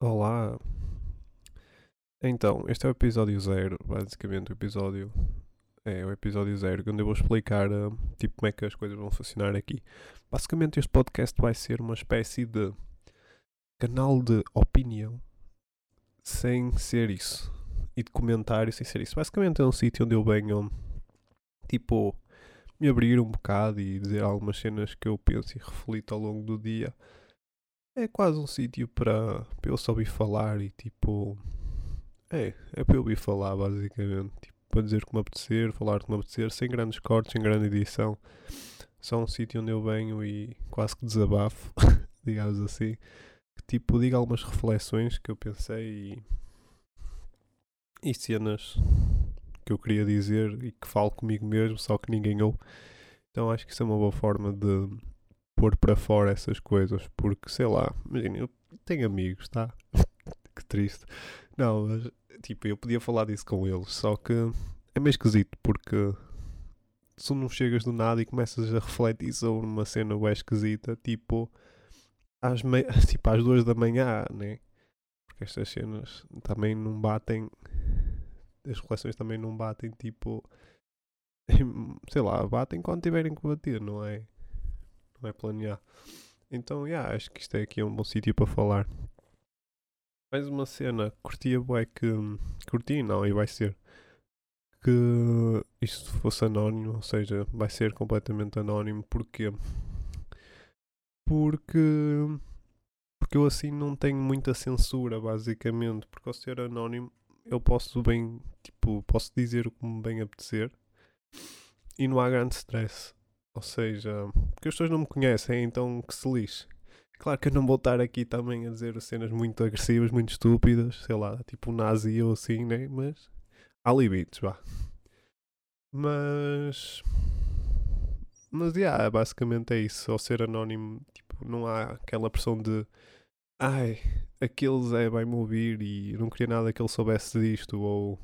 Olá. Então, este é o episódio zero, basicamente o episódio é o episódio zero, onde eu vou explicar uh, tipo como é que as coisas vão funcionar aqui. Basicamente este podcast vai ser uma espécie de canal de opinião sem ser isso. E de comentário sem ser isso. Basicamente é um sítio onde eu venho tipo me abrir um bocado e dizer algumas cenas que eu penso e reflito ao longo do dia. É quase um sítio para, eu só ouvir falar e tipo. É, é para eu ouvir falar basicamente. Tipo, para dizer o que me apetecer, falar o que me apetecer, sem grandes cortes, sem grande edição. Só um sítio onde eu venho e quase que desabafo, digamos assim. Que tipo, diga algumas reflexões que eu pensei e. e cenas que eu queria dizer e que falo comigo mesmo, só que ninguém ouve. Então acho que isso é uma boa forma de pôr para fora essas coisas, porque sei lá, imagina, eu tenho amigos, tá? que triste. Não, mas tipo, eu podia falar disso com eles, só que é meio esquisito, porque se não chegas do nada e começas a refletir sobre uma cena bem esquisita, tipo às, me... tipo, às duas da manhã, né? Porque estas cenas também não batem as reflexões também não batem tipo. Sei lá, batem quando tiverem que bater, não é? Não é planear. Então, yeah, acho que isto é aqui um bom sítio para falar. Mais uma cena, curtia é que. Curti não, e vai ser. Que isto fosse anónimo, ou seja, vai ser completamente anónimo. Porquê? Porque. Porque eu assim não tenho muita censura, basicamente. Porque ao ser anónimo eu posso bem, tipo, posso dizer o que me bem apetecer e não há grande stress. Ou seja, porque as pessoas não me conhecem, então que se lixe. Claro que eu não vou estar aqui também a dizer cenas muito agressivas, muito estúpidas, sei lá, tipo nazi ou assim, né? Mas há limites, vá. Mas. Mas, yeah, basicamente é isso. Ao ser anónimo, tipo, não há aquela pressão de. Ai, aquele Zé vai-me ouvir e não queria nada que ele soubesse disto ou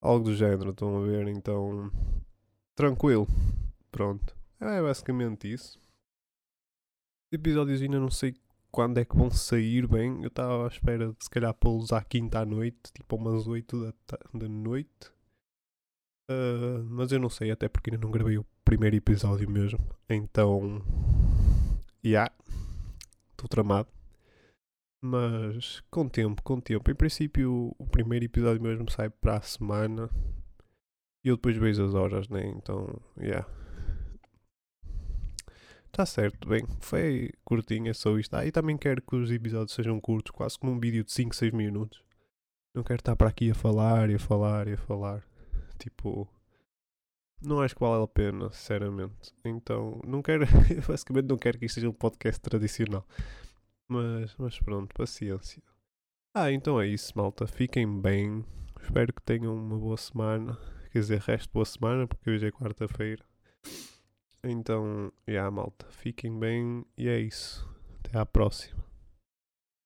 algo do género, estão a ver? Então, tranquilo. Pronto. É basicamente isso. Episódios ainda não sei quando é que vão sair bem. Eu estava à espera de se calhar pô-los à quinta à noite, tipo umas 8 da, da noite. Uh, mas eu não sei, até porque ainda não gravei o primeiro episódio mesmo. Então, já, yeah, estou tramado. Mas com tempo, com tempo. Em princípio, o primeiro episódio mesmo sai para a semana. E eu depois vejo as horas, né? Então, yeah. Está certo, bem. Foi curtinha só isto. Ah, e também quero que os episódios sejam curtos, quase como um vídeo de 5, 6 minutos. Não quero estar para aqui a falar e a falar e a falar. Tipo. Não acho que vale a pena, sinceramente. Então, não quero. basicamente, não quero que isto seja um podcast tradicional. Mas, mas pronto, paciência. Ah, então é isso, malta. Fiquem bem. Espero que tenham uma boa semana. Quer dizer, resto boa semana, porque hoje é quarta-feira. Então, yeah, malta. Fiquem bem e é isso. Até à próxima.